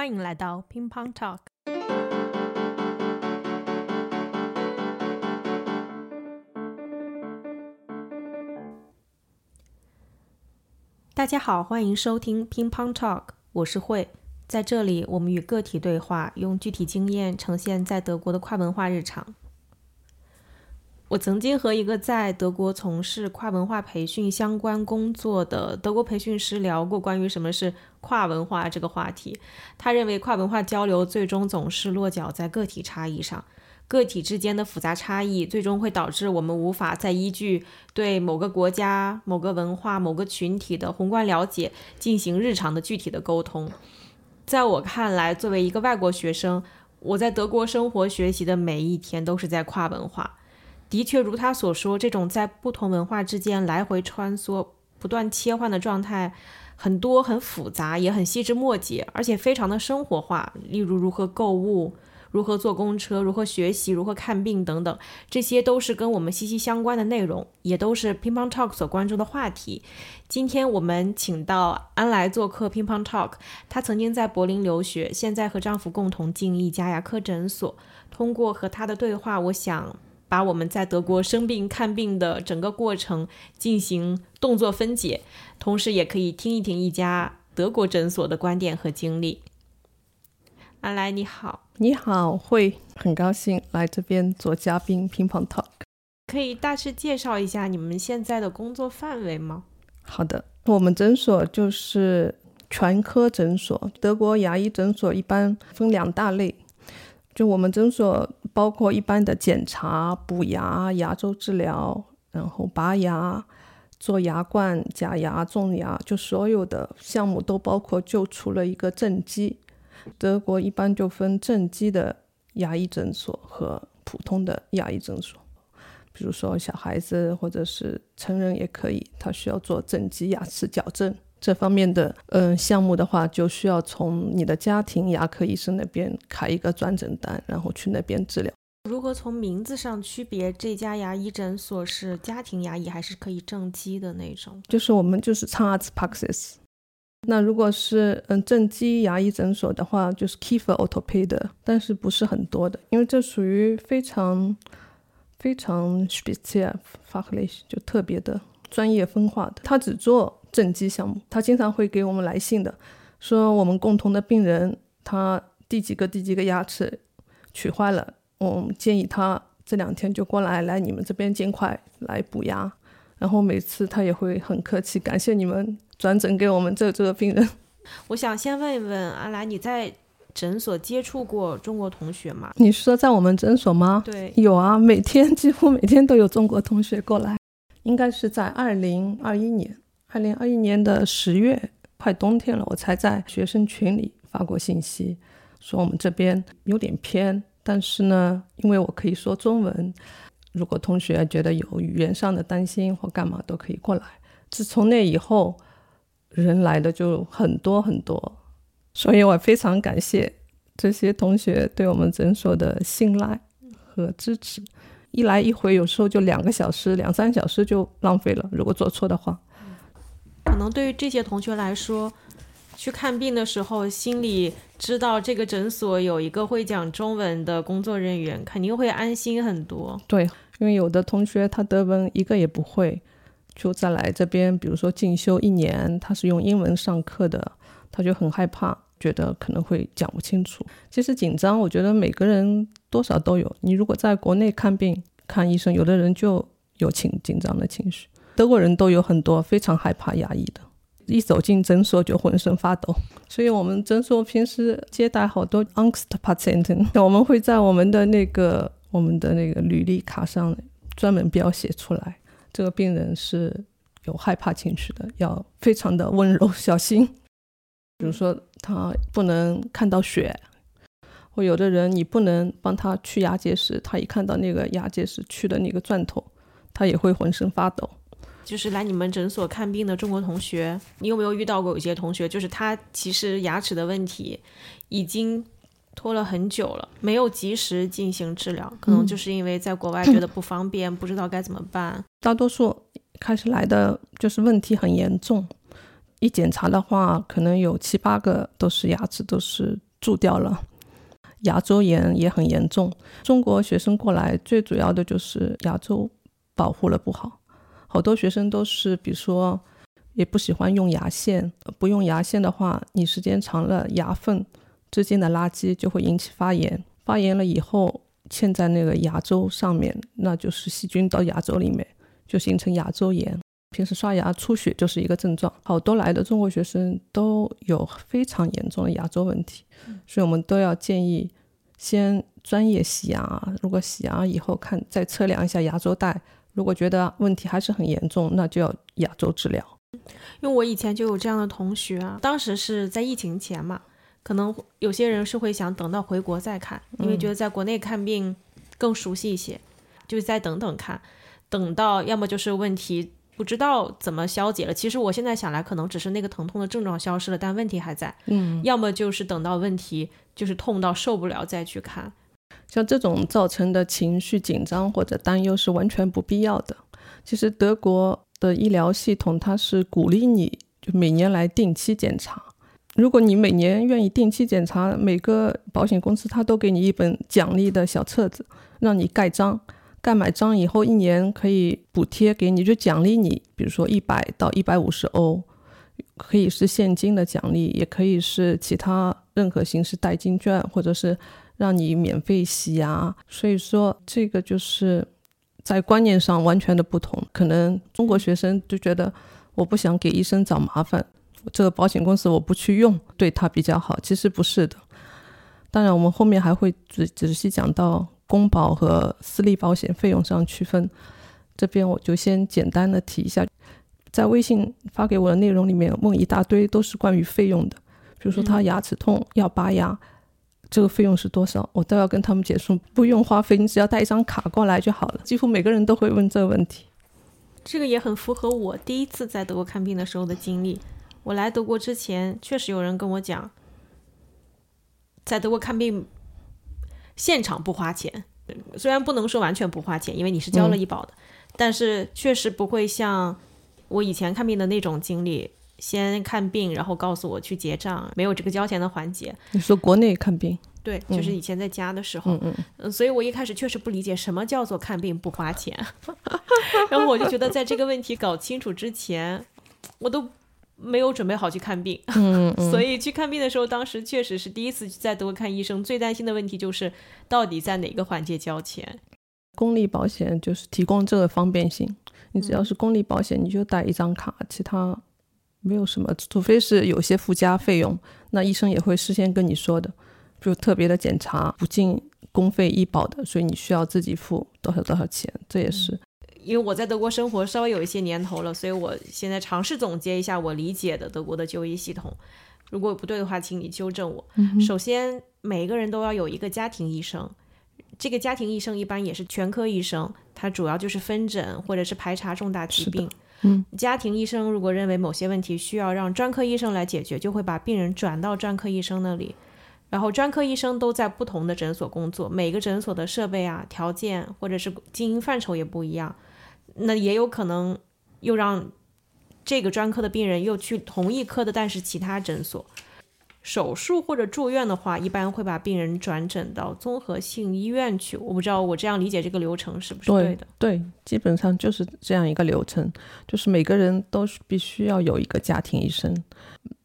欢迎来到乒乓 Talk。大家好，欢迎收听乒乓 Talk，我是慧。在这里，我们与个体对话，用具体经验呈现在德国的跨文化日常。我曾经和一个在德国从事跨文化培训相关工作的德国培训师聊过关于什么是跨文化这个话题。他认为跨文化交流最终总是落脚在个体差异上，个体之间的复杂差异最终会导致我们无法再依据对某个国家、某个文化、某个群体的宏观了解进行日常的具体的沟通。在我看来，作为一个外国学生，我在德国生活学习的每一天都是在跨文化。的确，如他所说，这种在不同文化之间来回穿梭、不断切换的状态，很多、很复杂，也很细枝末节，而且非常的生活化。例如，如何购物，如何坐公车，如何学习，如何看病等等，这些都是跟我们息息相关的内容，也都是乒乓 Talk 所关注的话题。今天我们请到安来做客乒乓 Talk，她曾经在柏林留学，现在和丈夫共同经营一家牙科诊所。通过和她的对话，我想。把我们在德国生病看病的整个过程进行动作分解，同时也可以听一听一家德国诊所的观点和经历。阿来你好，你好，会很高兴来这边做嘉宾乒乓 talk。可以大致介绍一下你们现在的工作范围吗？好的，我们诊所就是全科诊所。德国牙医诊所一般分两大类。就我们诊所包括一般的检查、补牙、牙周治疗，然后拔牙、做牙冠、假牙、种牙，就所有的项目都包括。就除了一个正畸，德国一般就分正畸的牙医诊所和普通的牙医诊所。比如说小孩子或者是成人也可以，他需要做正畸牙齿矫正。这方面的嗯项目的话，就需要从你的家庭牙科医生那边开一个转诊单，然后去那边治疗。如何从名字上区别这家牙医诊所是家庭牙医还是可以正畸的那种？就是我们就是 c h a r t s Praxis。那如果是嗯正畸牙医诊所的话，就是 Kiefer Orthoped，但是不是很多的，因为这属于非常非常 special fachlich，就特别的专业分化的，他只做。正畸项目，他经常会给我们来信的，说我们共同的病人他第几个第几个牙齿取坏了，我们建议他这两天就过来来你们这边尽快来补牙。然后每次他也会很客气，感谢你们转诊给我们这这个病人。我想先问一问阿来，你在诊所接触过中国同学吗？你是说在我们诊所吗？对，有啊，每天几乎每天都有中国同学过来，应该是在二零二一年。二零二一年的十月，快冬天了，我才在学生群里发过信息，说我们这边有点偏，但是呢，因为我可以说中文，如果同学觉得有语言上的担心或干嘛，都可以过来。自从那以后，人来的就很多很多，所以我非常感谢这些同学对我们诊所的信赖和支持。一来一回，有时候就两个小时、两三小时就浪费了，如果做错的话。可能对于这些同学来说，去看病的时候，心里知道这个诊所有一个会讲中文的工作人员，肯定会安心很多。对，因为有的同学他德文一个也不会，就再来这边，比如说进修一年，他是用英文上课的，他就很害怕，觉得可能会讲不清楚。其实紧张，我觉得每个人多少都有。你如果在国内看病看医生，有的人就有情紧张的情绪。德国人都有很多非常害怕牙医的，一走进诊所就浑身发抖。所以，我们诊所平时接待好多 Angst Patienten，我们会在我们的那个我们的那个履历卡上专门标写出来，这个病人是有害怕情绪的，要非常的温柔小心。比如说，他不能看到血，或有的人你不能帮他去牙结石，他一看到那个牙结石去的那个钻头，他也会浑身发抖。就是来你们诊所看病的中国同学，你有没有遇到过有些同学，就是他其实牙齿的问题已经拖了很久了，没有及时进行治疗，可能就是因为在国外觉得不方便，不知道该怎么办。大多数开始来的就是问题很严重，一检查的话，可能有七八个都是牙齿都是蛀掉了。牙周炎也很严重，中国学生过来最主要的就是牙周保护了不好，好多学生都是，比如说也不喜欢用牙线，不用牙线的话，你时间长了，牙缝之间的垃圾就会引起发炎，发炎了以后嵌在那个牙周上面，那就是细菌到牙周里面，就形成牙周炎。平时刷牙出血就是一个症状，好多来的中国学生都有非常严重的牙周问题，所以我们都要建议先专业洗牙。如果洗牙以后看再测量一下牙周袋，如果觉得问题还是很严重，那就要亚洲治疗。因为我以前就有这样的同学啊，当时是在疫情前嘛，可能有些人是会想等到回国再看，因为觉得在国内看病更熟悉一些，就再等等看，等到要么就是问题。不知道怎么消解了。其实我现在想来，可能只是那个疼痛的症状消失了，但问题还在。嗯，要么就是等到问题就是痛到受不了再去看。像这种造成的情绪紧张或者担忧是完全不必要的。其实德国的医疗系统它是鼓励你就每年来定期检查。如果你每年愿意定期检查，每个保险公司它都给你一本奖励的小册子，让你盖章。盖买章以后，一年可以补贴给你，就奖励你，比如说一百到一百五十欧，可以是现金的奖励，也可以是其他任何形式代金券，或者是让你免费洗牙。所以说，这个就是在观念上完全的不同。可能中国学生就觉得，我不想给医生找麻烦，这个保险公司我不去用，对他比较好。其实不是的。当然，我们后面还会仔仔细讲到。公保和私立保险费用上区分，这边我就先简单的提一下，在微信发给我的内容里面问一大堆都是关于费用的，比如说他牙齿痛要拔牙，这个费用是多少，我都要跟他们解释，不用花费，你只要带一张卡过来就好了。几乎每个人都会问这个问题，这个也很符合我第一次在德国看病的时候的经历。我来德国之前，确实有人跟我讲，在德国看病。现场不花钱，虽然不能说完全不花钱，因为你是交了医保的，但是确实不会像我以前看病的那种经历，先看病然后告诉我去结账，没有这个交钱的环节。你说国内看病？对，就是以前在家的时候，嗯嗯，所以我一开始确实不理解什么叫做看病不花钱，然后我就觉得在这个问题搞清楚之前，我都。没有准备好去看病，嗯，所以去看病的时候，当时确实是第一次在德国看医生，最担心的问题就是到底在哪个环节交钱。公立保险就是提供这个方便性，你只要是公立保险，你就带一张卡，其他没有什么，除非是有些附加费用，那医生也会事先跟你说的，就特别的检查不进公费医保的，所以你需要自己付多少多少钱，这也是。因为我在德国生活稍微有一些年头了，所以我现在尝试总结一下我理解的德国的就医系统。如果不对的话，请你纠正我。首先，每个人都要有一个家庭医生，这个家庭医生一般也是全科医生，他主要就是分诊或者是排查重大疾病。嗯，家庭医生如果认为某些问题需要让专科医生来解决，就会把病人转到专科医生那里。然后专科医生都在不同的诊所工作，每个诊所的设备啊、条件或者是经营范畴也不一样。那也有可能又让这个专科的病人又去同一科的，但是其他诊所手术或者住院的话，一般会把病人转诊到综合性医院去。我不知道我这样理解这个流程是不是对的？对，基本上就是这样一个流程，就是每个人都必须要有一个家庭医生，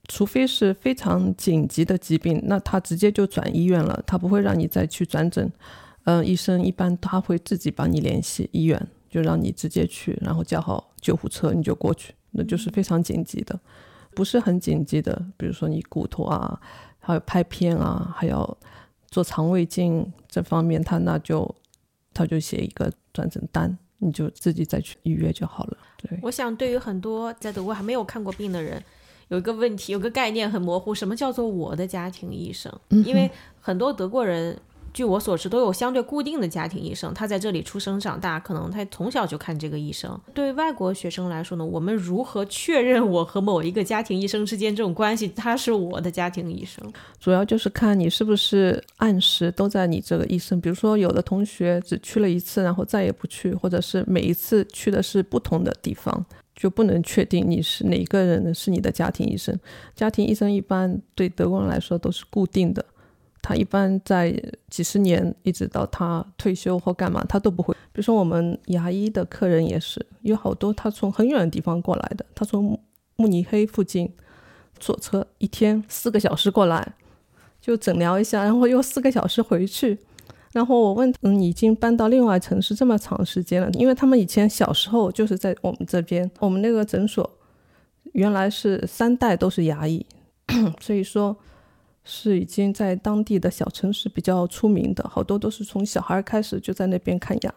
除非是非常紧急的疾病，那他直接就转医院了，他不会让你再去转诊。嗯，医生一般他会自己帮你联系医院。就让你直接去，然后叫好救护车，你就过去，那就是非常紧急的。不是很紧急的，比如说你骨头啊，还有拍片啊，还要做肠胃镜这方面，他那就他就写一个转诊单，你就自己再去预约就好了。对，我想对于很多在德国还没有看过病的人，有一个问题，有个概念很模糊，什么叫做我的家庭医生？因为很多德国人。据我所知，都有相对固定的家庭医生，他在这里出生长大，可能他从小就看这个医生。对外国学生来说呢，我们如何确认我和某一个家庭医生之间这种关系，他是我的家庭医生？主要就是看你是不是按时都在你这个医生。比如说，有的同学只去了一次，然后再也不去，或者是每一次去的是不同的地方，就不能确定你是哪个人是你的家庭医生。家庭医生一般对德国人来说都是固定的。他一般在几十年，一直到他退休或干嘛，他都不会。比如说我们牙医的客人也是，有好多他从很远的地方过来的，他从慕尼黑附近坐车一天四个小时过来，就诊疗一下，然后又四个小时回去。然后我问，嗯，已经搬到另外城市这么长时间了，因为他们以前小时候就是在我们这边，我们那个诊所原来是三代都是牙医，所以说是已经在当地的小城市比较出名的，好多都是从小孩开始就在那边看牙，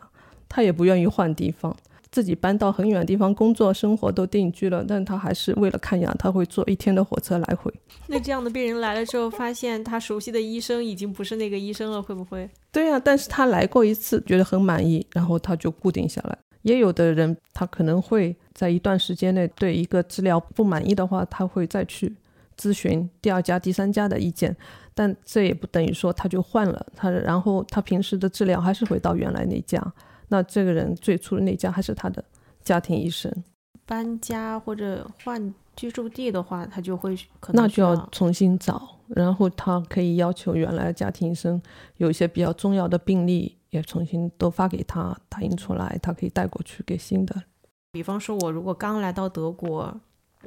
他也不愿意换地方。自己搬到很远的地方工作生活都定居了，但他还是为了看牙，他会坐一天的火车来回。那这样的病人来了之后，发现他熟悉的医生已经不是那个医生了，会不会？对呀，但是他来过一次，觉得很满意，然后他就固定下来。也有的人，他可能会在一段时间内对一个治疗不满意的话，他会再去咨询第二家、第三家的意见，但这也不等于说他就换了他，然后他平时的治疗还是回到原来那家。那这个人最初的那家还是他的家庭医生，搬家或者换居住地的话，他就会可能那就要重新找，然后他可以要求原来的家庭医生有一些比较重要的病例也重新都发给他打印出来，他可以带过去给新的。比方说，我如果刚来到德国，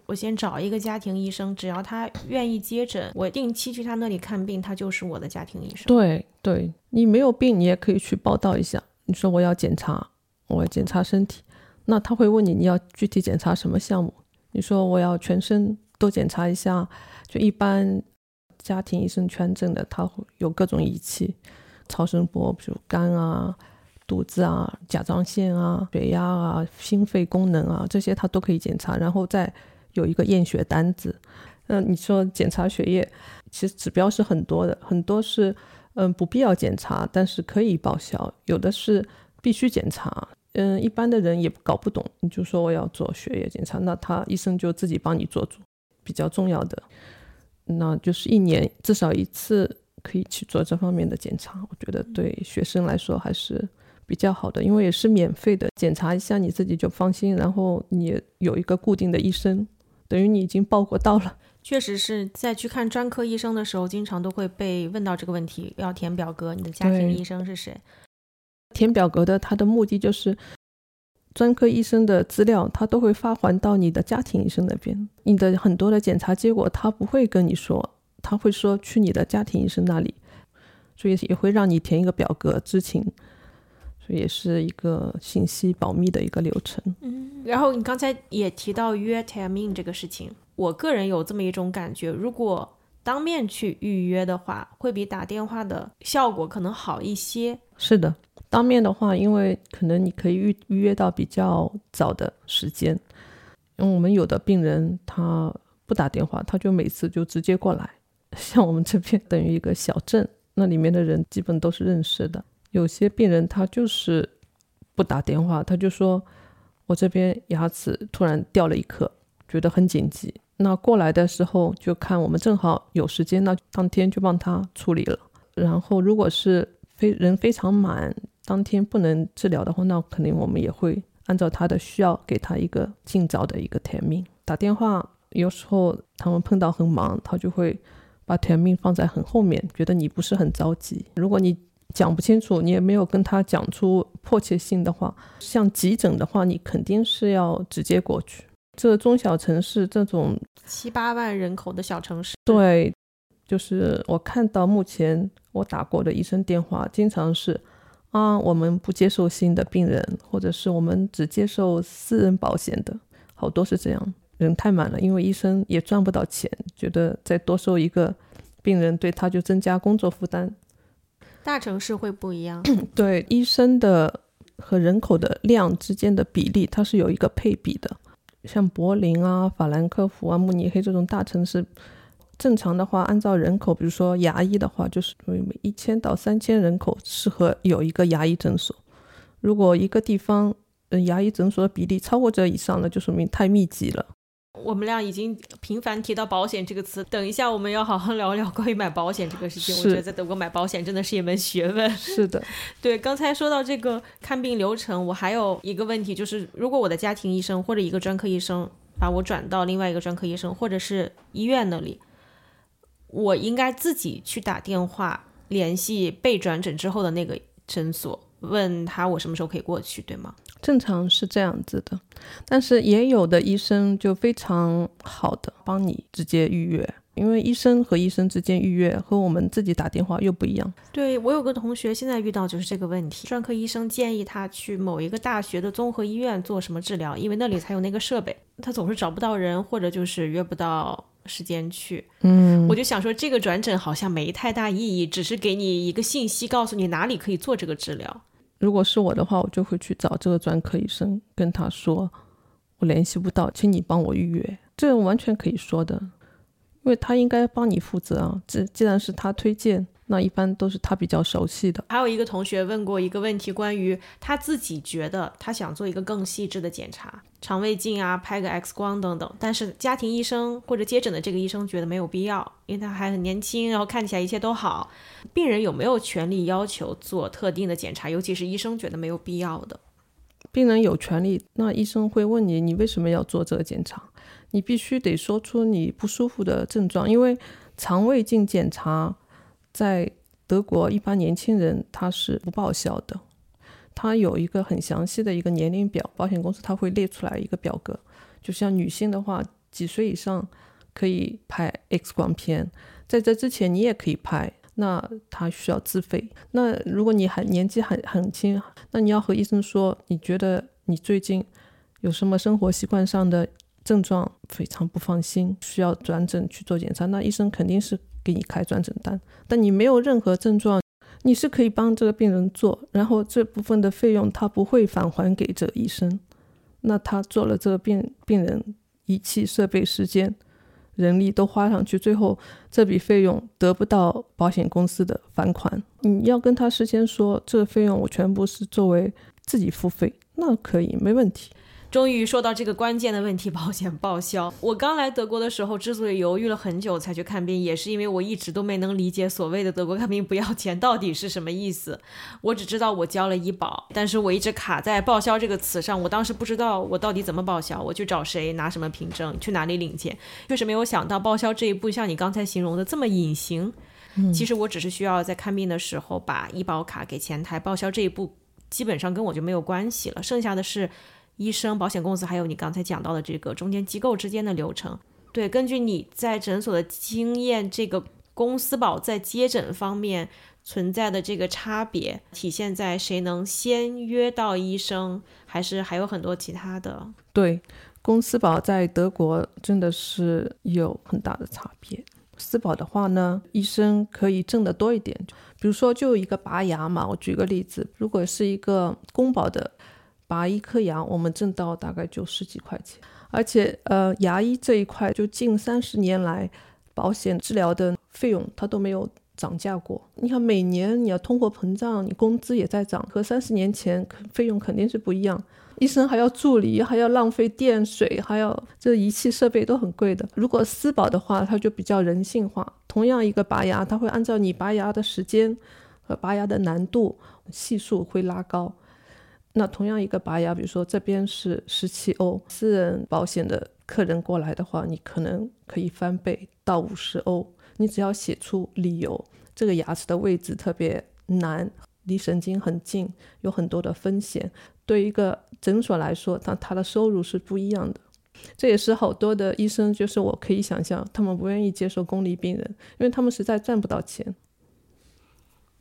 我先找一个家庭医生，只要他愿意接诊，我定期去他那里看病，他就是我的家庭医生。对对，你没有病，你也可以去报道一下。你说我要检查，我要检查身体，那他会问你你要具体检查什么项目？你说我要全身都检查一下，就一般家庭医生全诊的，他会有各种仪器，超声波，比如肝啊、肚子啊、甲状腺啊、血压啊、心肺功能啊，这些他都可以检查，然后再有一个验血单子。嗯，你说检查血液，其实指标是很多的，很多是。嗯，不必要检查，但是可以报销。有的是必须检查，嗯，一般的人也搞不懂。你就说我要做血液检查，那他医生就自己帮你做主。比较重要的，那就是一年至少一次可以去做这方面的检查。我觉得对学生来说还是比较好的，因为也是免费的，检查一下你自己就放心。然后你有一个固定的医生，等于你已经报过到了。确实是在去看专科医生的时候，经常都会被问到这个问题，要填表格，你的家庭医生是谁？填表格的，他的目的就是专科医生的资料，他都会发还到你的家庭医生那边。你的很多的检查结果，他不会跟你说，他会说去你的家庭医生那里，所以也会让你填一个表格知情，也是一个信息保密的一个流程。嗯，然后你刚才也提到约 timing 这个事情。我个人有这么一种感觉，如果当面去预约的话，会比打电话的效果可能好一些。是的，当面的话，因为可能你可以预预约到比较早的时间。因为我们有的病人他不打电话，他就每次就直接过来。像我们这边等于一个小镇，那里面的人基本都是认识的。有些病人他就是不打电话，他就说我这边牙齿突然掉了一颗，觉得很紧急。那过来的时候就看我们正好有时间，那当天就帮他处理了。然后如果是非人非常满，当天不能治疗的话，那肯定我们也会按照他的需要给他一个尽早的一个填命。打电话有时候他们碰到很忙，他就会把填命放在很后面，觉得你不是很着急。如果你讲不清楚，你也没有跟他讲出迫切性的话，像急诊的话，你肯定是要直接过去。这中小城市这种七八万人口的小城市，对，就是我看到目前我打过的医生电话，经常是啊，我们不接受新的病人，或者是我们只接受私人保险的，好多是这样，人太满了，因为医生也赚不到钱，觉得再多收一个病人对他就增加工作负担。大城市会不一样，对，医生的和人口的量之间的比例，它是有一个配比的。像柏林啊、法兰克福啊、慕尼黑这种大城市，正常的话，按照人口，比如说牙医的话，就是每一千到三千人口适合有一个牙医诊所。如果一个地方，嗯，牙医诊所的比例超过这以上了，就说明太密集了。我们俩已经频繁提到保险这个词，等一下我们要好好聊聊关于买保险这个事情。我觉得在德国买保险真的是一门学问。是的，对。刚才说到这个看病流程，我还有一个问题，就是如果我的家庭医生或者一个专科医生把我转到另外一个专科医生或者是医院那里，我应该自己去打电话联系被转诊之后的那个诊所，问他我什么时候可以过去，对吗？正常是这样子的，但是也有的医生就非常好的帮你直接预约，因为医生和医生之间预约和我们自己打电话又不一样。对我有个同学现在遇到就是这个问题，专科医生建议他去某一个大学的综合医院做什么治疗，因为那里才有那个设备，他总是找不到人或者就是约不到时间去。嗯，我就想说这个转诊好像没太大意义，只是给你一个信息，告诉你哪里可以做这个治疗。如果是我的话，我就会去找这个专科医生，跟他说我联系不到，请你帮我预约。这完全可以说的，因为他应该帮你负责啊。这既然是他推荐。那一般都是他比较熟悉的。还有一个同学问过一个问题，关于他自己觉得他想做一个更细致的检查，肠胃镜啊，拍个 X 光等等，但是家庭医生或者接诊的这个医生觉得没有必要，因为他还很年轻，然后看起来一切都好。病人有没有权利要求做特定的检查，尤其是医生觉得没有必要的？病人有权利，那医生会问你，你为什么要做这个检查？你必须得说出你不舒服的症状，因为肠胃镜检查。在德国，一般年轻人他是不报销的，他有一个很详细的一个年龄表，保险公司他会列出来一个表格。就像女性的话，几岁以上可以拍 X 光片，在这之前你也可以拍，那他需要自费。那如果你还年纪很很轻，那你要和医生说，你觉得你最近有什么生活习惯上的症状非常不放心，需要转诊去做检查，那医生肯定是。给你开转诊单，但你没有任何症状，你是可以帮这个病人做，然后这部分的费用他不会返还给这个医生。那他做了这个病病人仪器设备时间人力都花上去，最后这笔费用得不到保险公司的返款。你要跟他事先说，这个费用我全部是作为自己付费，那可以没问题。终于说到这个关键的问题，保险报销。我刚来德国的时候，之所以犹豫了很久才去看病，也是因为我一直都没能理解所谓的德国看病不要钱到底是什么意思。我只知道我交了医保，但是我一直卡在报销这个词上。我当时不知道我到底怎么报销，我去找谁拿什么凭证，去哪里领钱，确实没有想到报销这一步像你刚才形容的这么隐形。其实我只是需要在看病的时候把医保卡给前台报销这一步，基本上跟我就没有关系了，剩下的是。医生、保险公司，还有你刚才讲到的这个中间机构之间的流程，对，根据你在诊所的经验，这个公司保在接诊方面存在的这个差别，体现在谁能先约到医生，还是还有很多其他的？对，公司保在德国真的是有很大的差别。私保的话呢，医生可以挣得多一点，比如说就一个拔牙嘛，我举个例子，如果是一个公保的。拔一颗牙，我们挣到大概就十几块钱，而且呃，牙医这一块就近三十年来，保险治疗的费用它都没有涨价过。你看每年你要通货膨胀，你工资也在涨，和三十年前费用肯定是不一样。医生还要助理，还要浪费电水，还要这仪器设备都很贵的。如果私保的话，它就比较人性化。同样一个拔牙，它会按照你拔牙的时间和拔牙的难度系数会拉高。那同样一个拔牙，比如说这边是十七欧，私人保险的客人过来的话，你可能可以翻倍到五十欧。你只要写出理由，这个牙齿的位置特别难，离神经很近，有很多的风险。对一个诊所来说，他他的收入是不一样的。这也是好多的医生，就是我可以想象，他们不愿意接受公立病人，因为他们实在赚不到钱。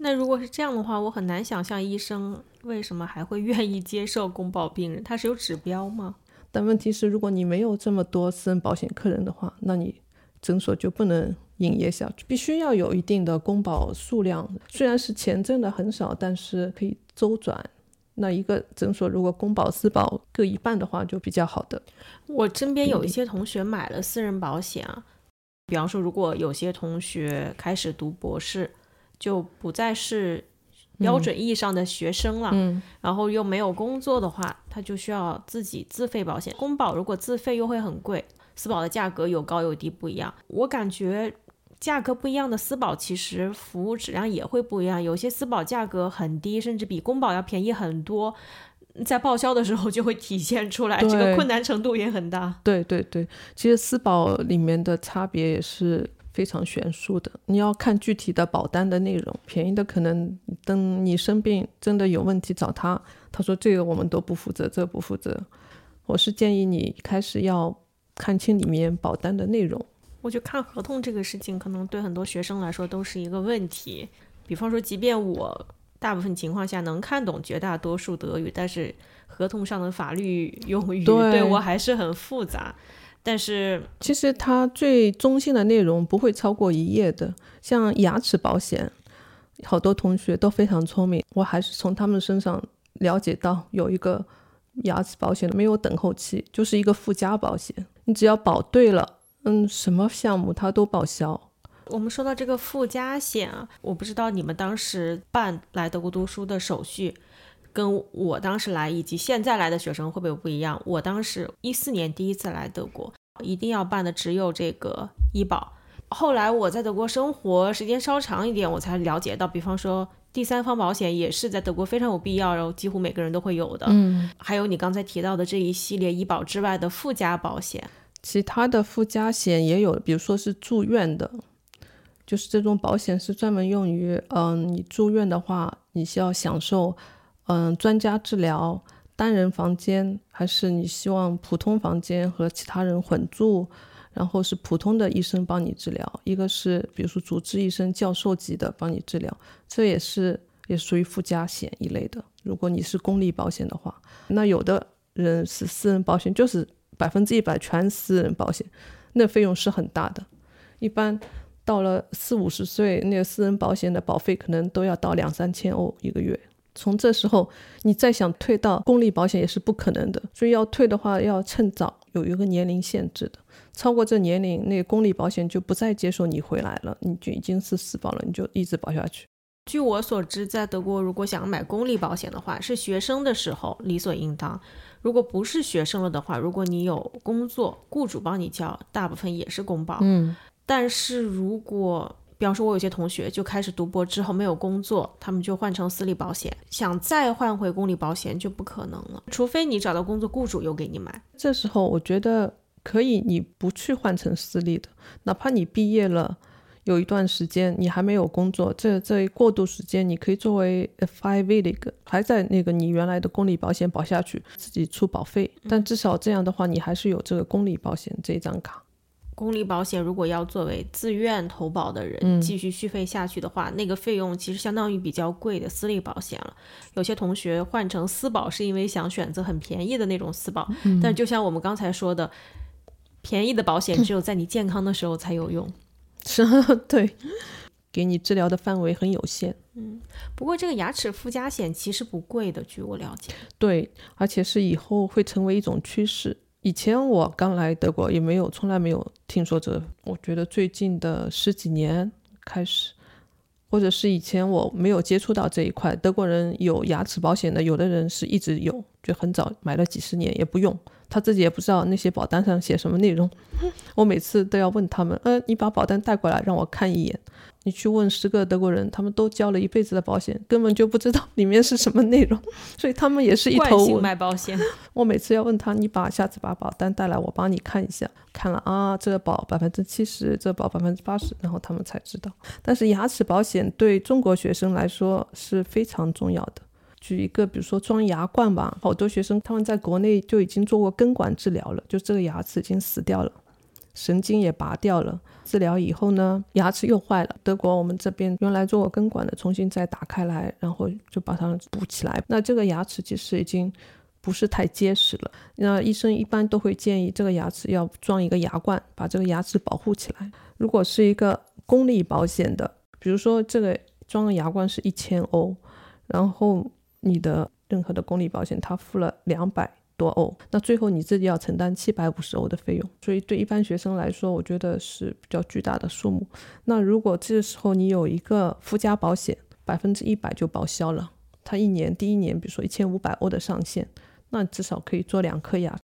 那如果是这样的话，我很难想象医生为什么还会愿意接受公保病人，他是有指标吗？但问题是，如果你没有这么多私人保险客人的话，那你诊所就不能营业下去，必须要有一定的公保数量。虽然是钱挣的很少，但是可以周转。那一个诊所如果公保私保各一半的话，就比较好的。我身边有一些同学买了私人保险啊，比方说，如果有些同学开始读博士。就不再是标准意义上的学生了，嗯，然后又没有工作的话，他就需要自己自费保险。公保如果自费又会很贵，私保的价格有高有低不一样。我感觉价格不一样的私保其实服务质量也会不一样，有些私保价格很低，甚至比公保要便宜很多，在报销的时候就会体现出来，这个困难程度也很大。对对对，其实私保里面的差别也是。非常悬殊的，你要看具体的保单的内容。便宜的可能等你生病真的有问题找他，他说这个我们都不负责，这不负责。我是建议你开始要看清里面保单的内容。我觉得看合同这个事情，可能对很多学生来说都是一个问题。比方说，即便我大部分情况下能看懂绝大多数德语，但是合同上的法律用语对我还是很复杂。但是其实它最中心的内容不会超过一页的。像牙齿保险，好多同学都非常聪明，我还是从他们身上了解到有一个牙齿保险没有等候期，就是一个附加保险，你只要保对了，嗯，什么项目它都报销。我们说到这个附加险啊，我不知道你们当时办来德国读书的手续。跟我当时来以及现在来的学生会不会不一样？我当时一四年第一次来德国，一定要办的只有这个医保。后来我在德国生活时间稍长一点，我才了解到，比方说第三方保险也是在德国非常有必要，然后几乎每个人都会有的。嗯，还有你刚才提到的这一系列医保之外的附加保险，其他的附加险也有，比如说是住院的，就是这种保险是专门用于，嗯，你住院的话，你需要享受。嗯，专家治疗单人房间，还是你希望普通房间和其他人混住，然后是普通的医生帮你治疗，一个是比如说主治医生、教授级的帮你治疗，这也是也属于附加险一类的。如果你是公立保险的话，那有的人是私人保险，就是百分之一百全私人保险，那费用是很大的，一般到了四五十岁，那个私人保险的保费可能都要到两三千欧一个月。从这时候，你再想退到公立保险也是不可能的。所以要退的话，要趁早，有一个年龄限制的。超过这年龄，那个公立保险就不再接受你回来了，你就已经是死保了，你就一直保下去。据我所知，在德国，如果想买公立保险的话，是学生的时候理所应当；如果不是学生了的话，如果你有工作，雇主帮你交，大部分也是公保。嗯，但是如果比方说，我有些同学就开始读博之后没有工作，他们就换成私立保险，想再换回公立保险就不可能了，除非你找到工作，雇主又给你买。这时候我觉得可以，你不去换成私立的，哪怕你毕业了有一段时间你还没有工作，这这一过渡时间你可以作为 five v 的一个，还在那个你原来的公立保险保下去，自己出保费，但至少这样的话，你还是有这个公立保险这一张卡。公立保险如果要作为自愿投保的人继续续费下去的话，那个费用其实相当于比较贵的私立保险了。有些同学换成私保是因为想选择很便宜的那种私保，但就像我们刚才说的，便宜的保险 只有在你健康的时候才有用。是，对，给你治疗的范围很有限。嗯，不过这个牙齿附加险其实不贵的，据我了解。对，而且是以后会成为一种趋势。以前我刚来德国也没有，从来没有听说这。我觉得最近的十几年开始，或者是以前我没有接触到这一块。德国人有牙齿保险的，有的人是一直有，就很早买了几十年也不用，他自己也不知道那些保单上写什么内容。我每次都要问他们，呃，你把保单带过来让我看一眼。你去问十个德国人，他们都交了一辈子的保险，根本就不知道 里面是什么内容，所以他们也是一头雾。买保险，我每次要问他，你把下次把保单带来，我帮你看一下。看了啊，这个保百分之七十，这保百分之八十，然后他们才知道。但是牙齿保险对中国学生来说是非常重要的。举一个，比如说装牙冠吧，好多学生他们在国内就已经做过根管治疗了，就这个牙齿已经死掉了。神经也拔掉了，治疗以后呢，牙齿又坏了。德国我们这边原来做过根管的，重新再打开来，然后就把它补起来。那这个牙齿其实已经不是太结实了。那医生一般都会建议这个牙齿要装一个牙冠，把这个牙齿保护起来。如果是一个公立保险的，比如说这个装个牙冠是一千欧，然后你的任何的公立保险它付了两百。多欧，那最后你自己要承担七百五十欧的费用，所以对一般学生来说，我觉得是比较巨大的数目。那如果这时候你有一个附加保险，百分之一百就报销了，它一年第一年，比如说一千五百欧的上限，那至少可以做两颗牙。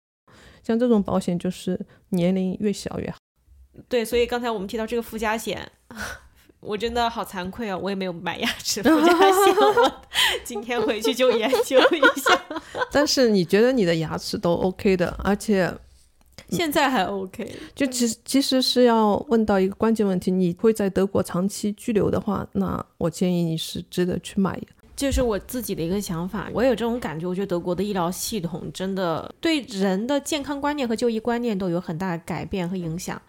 像这种保险就是年龄越小越好。对，所以刚才我们提到这个附加险。我真的好惭愧啊！我也没有买牙齿附加险，我今天回去就研究一下。但是你觉得你的牙齿都 OK 的，而且现在还 OK。就其实其实是要问到一个关键问题，你会在德国长期居留的话，那我建议你是值得去买。这是我自己的一个想法，我有这种感觉，我觉得德国的医疗系统真的对人的健康观念和就医观念都有很大的改变和影响。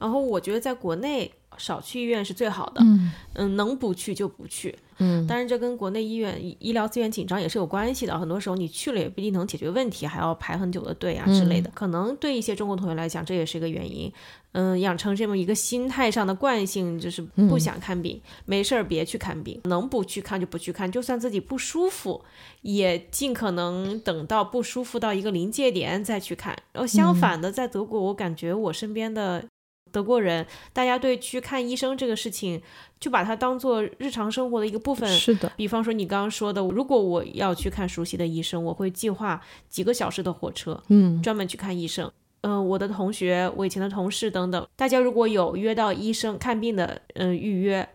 然后我觉得在国内少去医院是最好的，嗯嗯，能不去就不去。嗯，当然这跟国内医院医医疗资源紧张也是有关系的，很多时候你去了也不一定能解决问题，还要排很久的队啊之类的。可能对一些中国同学来讲，这也是一个原因。嗯，养成这么一个心态上的惯性，就是不想看病，没事儿别去看病，能不去看就不去看，就算自己不舒服，也尽可能等到不舒服到一个临界点再去看。然后相反的，在德国，我感觉我身边的。德国人，大家对去看医生这个事情，就把它当做日常生活的一个部分。是的，比方说你刚刚说的，如果我要去看熟悉的医生，我会计划几个小时的火车，嗯，专门去看医生。嗯，我的同学、我以前的同事等等，大家如果有约到医生看病的，嗯，预约。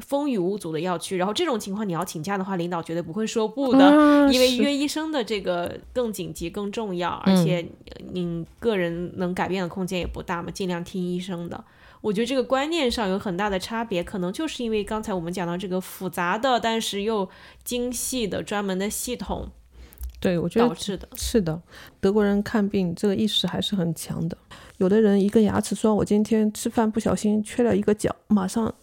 风雨无阻的要去，然后这种情况你要请假的话，领导绝对不会说不的，因为约医生的这个更紧急、更重要，而且你个人能改变的空间也不大嘛，尽量听医生的。我觉得这个观念上有很大的差别，可能就是因为刚才我们讲到这个复杂的，但是又精细的专门的系统，对我觉得导致的。是的，德国人看病这个意识还是很强的。有的人一个牙齿说，我今天吃饭不小心缺了一个角，马上。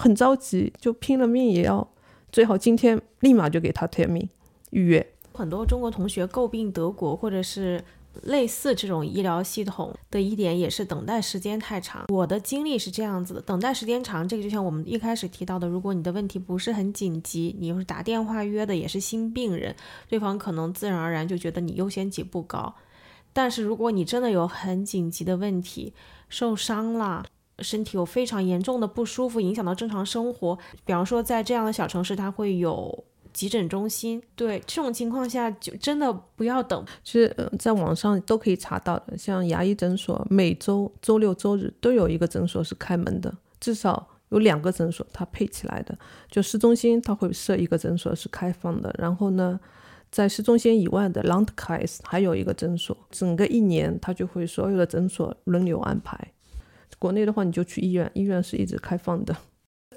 很着急，就拼了命也要，最好今天立马就给他填名预约。很多中国同学诟病德国或者是类似这种医疗系统的一点，也是等待时间太长。我的经历是这样子的：等待时间长，这个就像我们一开始提到的，如果你的问题不是很紧急，你又是打电话约的，也是新病人，对方可能自然而然就觉得你优先级不高。但是如果你真的有很紧急的问题，受伤了。身体有非常严重的不舒服，影响到正常生活。比方说，在这样的小城市，它会有急诊中心。对这种情况下，就真的不要等。其实，呃，在网上都可以查到的，像牙医诊所，每周周六周日都有一个诊所是开门的，至少有两个诊所它配起来的。就市中心，它会设一个诊所是开放的。然后呢，在市中心以外的 Landkreis 还有一个诊所，整个一年它就会所有的诊所轮流安排。国内的话，你就去医院，医院是一直开放的。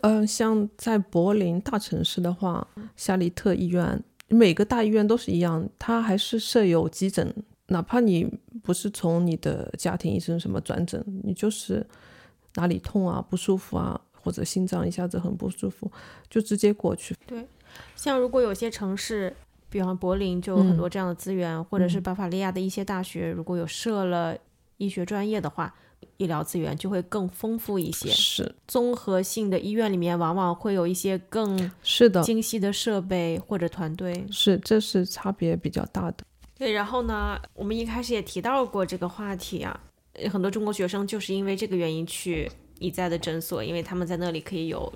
嗯，像在柏林大城市的话，夏利特医院，每个大医院都是一样，它还是设有急诊，哪怕你不是从你的家庭医生什么转诊，你就是哪里痛啊、不舒服啊，或者心脏一下子很不舒服，就直接过去。对，像如果有些城市，比方柏林，就有很多这样的资源，或者是巴伐利亚的一些大学，如果有设了医学专业的话。医疗资源就会更丰富一些，是综合性的医院里面往往会有一些更是的精细的设备或者团队，是这是差别比较大的。对，然后呢，我们一开始也提到过这个话题啊，很多中国学生就是因为这个原因去你在的诊所，因为他们在那里可以有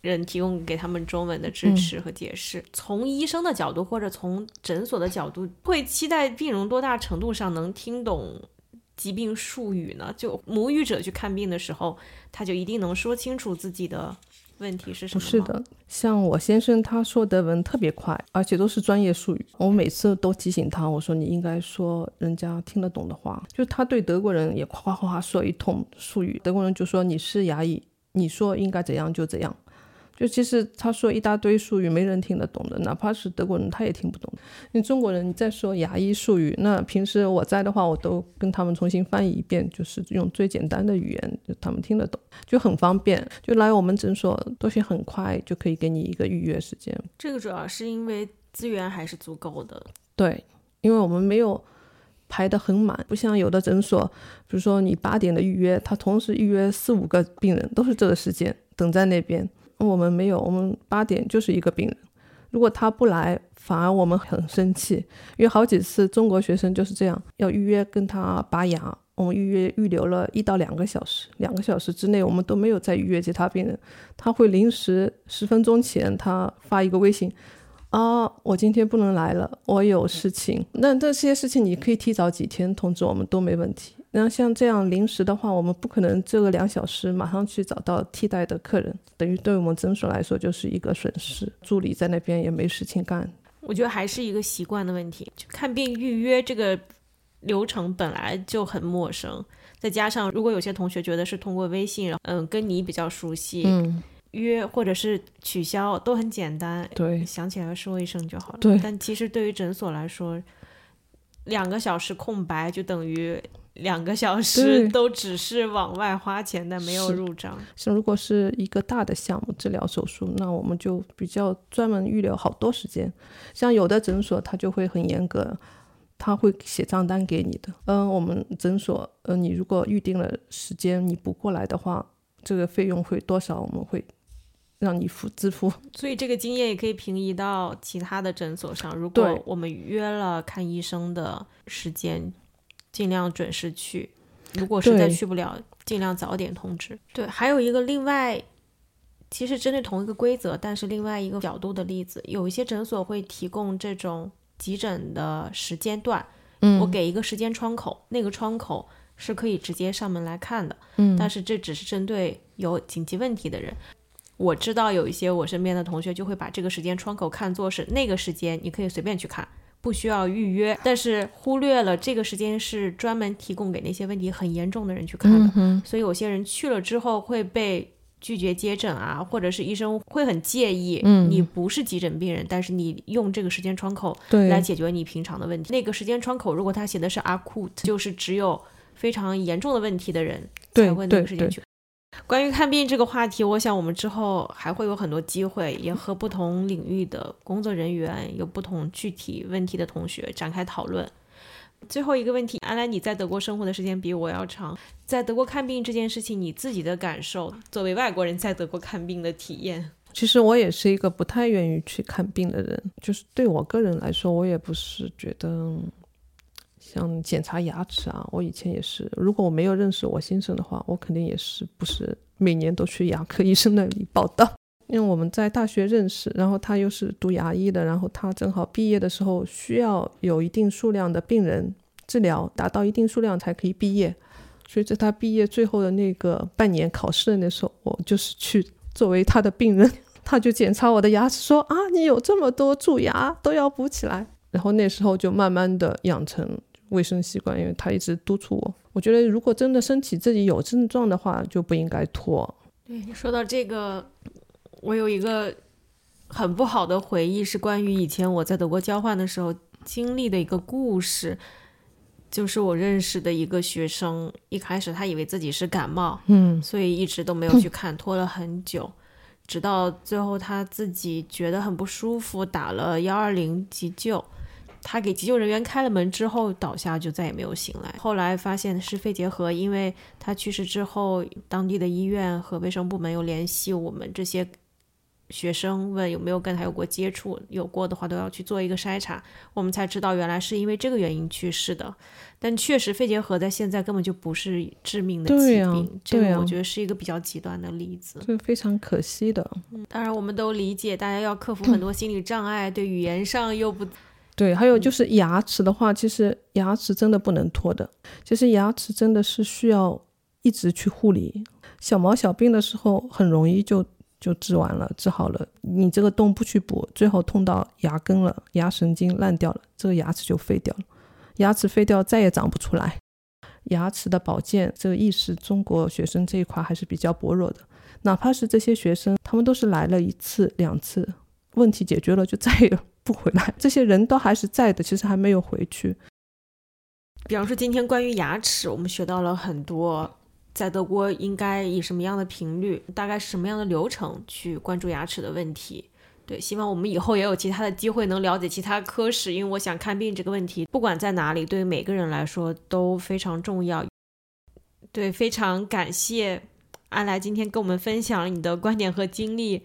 人提供给他们中文的支持和解释。从医生的角度或者从诊所的角度，会期待病人多大程度上能听懂。疾病术语呢？就母语者去看病的时候，他就一定能说清楚自己的问题是什么？不是的，像我先生他说德文特别快，而且都是专业术语。我每次都提醒他，我说你应该说人家听得懂的话。就他对德国人也夸夸夸说一通术语，德国人就说你是牙医，你说应该怎样就怎样。就其实他说一大堆术语，没人听得懂的，哪怕是德国人他也听不懂。你中国人你再说牙医术语，那平时我在的话，我都跟他们重新翻译一遍，就是用最简单的语言，就他们听得懂，就很方便。就来我们诊所，都是很快就可以给你一个预约时间。这个主要是因为资源还是足够的。对，因为我们没有排得很满，不像有的诊所，比如说你八点的预约，他同时预约四五个病人，都是这个时间等在那边。我们没有，我们八点就是一个病人，如果他不来，反而我们很生气，因为好几次中国学生就是这样，要预约跟他拔牙，我们预约预留了一到两个小时，两个小时之内我们都没有再预约其他病人，他会临时十分钟前他发一个微信。啊，我今天不能来了，我有事情。那这些事情你可以提早几天通知我们都没问题。那像这样临时的话，我们不可能这个两小时马上去找到替代的客人，等于对我们诊所来说就是一个损失。助理在那边也没事情干。我觉得还是一个习惯的问题，就看病预约这个流程本来就很陌生，再加上如果有些同学觉得是通过微信，嗯，跟你比较熟悉，嗯，约或者是取消都很简单，对想起来说一声就好了。对但其实对于诊所来说，两个小时空白就等于两个小时都只是往外花钱，的没有入账。像如果是一个大的项目，治疗手术，那我们就比较专门预留好多时间。像有的诊所，他就会很严格，他会写账单给你的。嗯，我们诊所，呃，你如果预定了时间，你不过来的话，这个费用会多少，我们会让你付支付。所以这个经验也可以平移到其他的诊所上。如果我们约了看医生的时间，尽量准时去；如果实在去不了，尽量早点通知。对，还有一个另外，其实针对同一个规则，但是另外一个角度的例子，有一些诊所会提供这种急诊的时间段，嗯我给一个时间窗口，那个窗口是可以直接上门来看的。嗯但是这只是针对有紧急问题的人。我知道有一些我身边的同学就会把这个时间窗口看作是那个时间，你可以随便去看，不需要预约，但是忽略了这个时间是专门提供给那些问题很严重的人去看的。嗯，所以有些人去了之后会被拒绝接诊啊，或者是医生会很介意，嗯你不是急诊病人，但是你用这个时间窗口对来解决你平常的问题。那个时间窗口如果他写的是 acute，就是只有非常严重的问题的人才会那个时间去。关于看病这个话题，我想我们之后还会有很多机会，也和不同领域的工作人员、有不同具体问题的同学展开讨论。最后一个问题，安来，你在德国生活的时间比我要长，在德国看病这件事情，你自己的感受，作为外国人在德国看病的体验，其实我也是一个不太愿意去看病的人，就是对我个人来说，我也不是觉得像检查牙齿啊，我以前也是，如果我没有认识我先生的话，我肯定也是不是每年都去牙科医生那里报道。因为我们在大学认识，然后他又是读牙医的，然后他正好毕业的时候需要有一定数量的病人治疗，达到一定数量才可以毕业。所以在他毕业最后的那个半年考试的那时候，我就是去作为他的病人，他就检查我的牙齿，说啊，你有这么多蛀牙，都要补起来。然后那时候就慢慢的养成卫生习惯，因为他一直督促我。我觉得如果真的身体自己有症状的话，就不应该拖。对，说到这个，我有一个很不好的回忆，是关于以前我在德国交换的时候经历的一个故事。就是我认识的一个学生，一开始他以为自己是感冒，嗯所以一直都没有去看，拖了很久，直到最后他自己觉得很不舒服，打了幺二零急救。他给急救人员开了门之后倒下，就再也没有醒来。后来发现是肺结核，因为他去世之后，当地的医院和卫生部门有联系我们这些学生，问有没有跟他有过接触，有过的话都要去做一个筛查。我们才知道原来是因为这个原因去世的。但确实，肺结核在现在根本就不是致命的疾病，这个我觉得是一个比较极端的例子。这非常可惜的。当然，我们都理解大家要克服很多心理障碍，对语言上又不对，还有就是牙齿的话，其实牙齿真的不能拖的。其实牙齿真的是需要一直去护理。小毛小病的时候，很容易就就治完了，治好了。你这个洞不去补，最后痛到牙根了，牙神经烂掉了，这个牙齿就废掉了。牙齿废掉，再也长不出来。牙齿的保健这个意识，中国学生这一块还是比较薄弱的。哪怕是这些学生，他们都是来了一次两次，问题解决了就再也不回来。这些人都还是在的，其实还没有回去。比方说，今天关于牙齿，我们学到了很多，在德国应该以什么样的频率，大概是什么样的流程去关注牙齿的问题。对，希望我们以后也有其他的机会能了解其他科室，因为我想看病这个问题，不管在哪里，对于每个人来说都非常重要。对，非常感谢安来今天跟我们分享了你的观点和经历，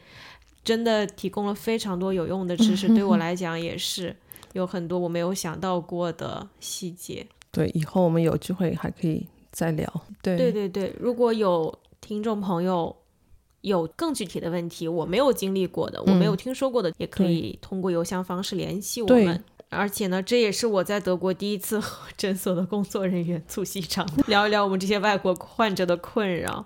真的提供了非常多有用的知识，对我来讲也是有很多我没有想到过的细节。对，以后我们有机会还可以再聊。对对对对，如果有听众朋友有更具体的问题，我没有经历过的，我没有听说过的，也可以通过邮箱方式联系我对们。而且呢，这也是我在德国第一次和 诊所的工作人员促膝长谈，聊一聊我们这些外国患者的困扰。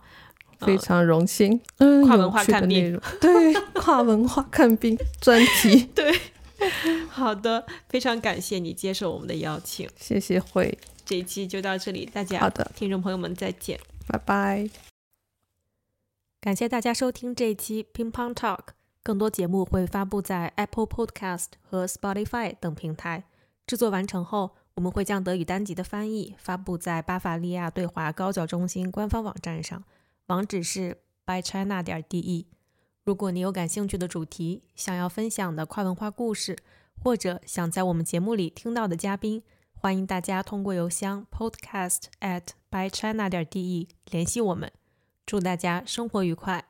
非常荣幸。嗯，跨文化看病，对，跨文化看病专题。对，好的，非常感谢你接受我们的邀请。谢谢慧，这一期就到这里，大家好的，听众朋友们再见，拜拜。感谢大家收听这一期乒乓 Talk，更多节目会发布在 Apple Podcast 和 Spotify 等平台。制作完成后，我们会将德语单集的翻译发布在巴伐利亚对华高教中心官方网站上，网址是 bychina 点 de。如果你有感兴趣的主题，想要分享的跨文化故事，或者想在我们节目里听到的嘉宾，欢迎大家通过邮箱 podcast at bychina 点 de 联系我们。祝大家生活愉快！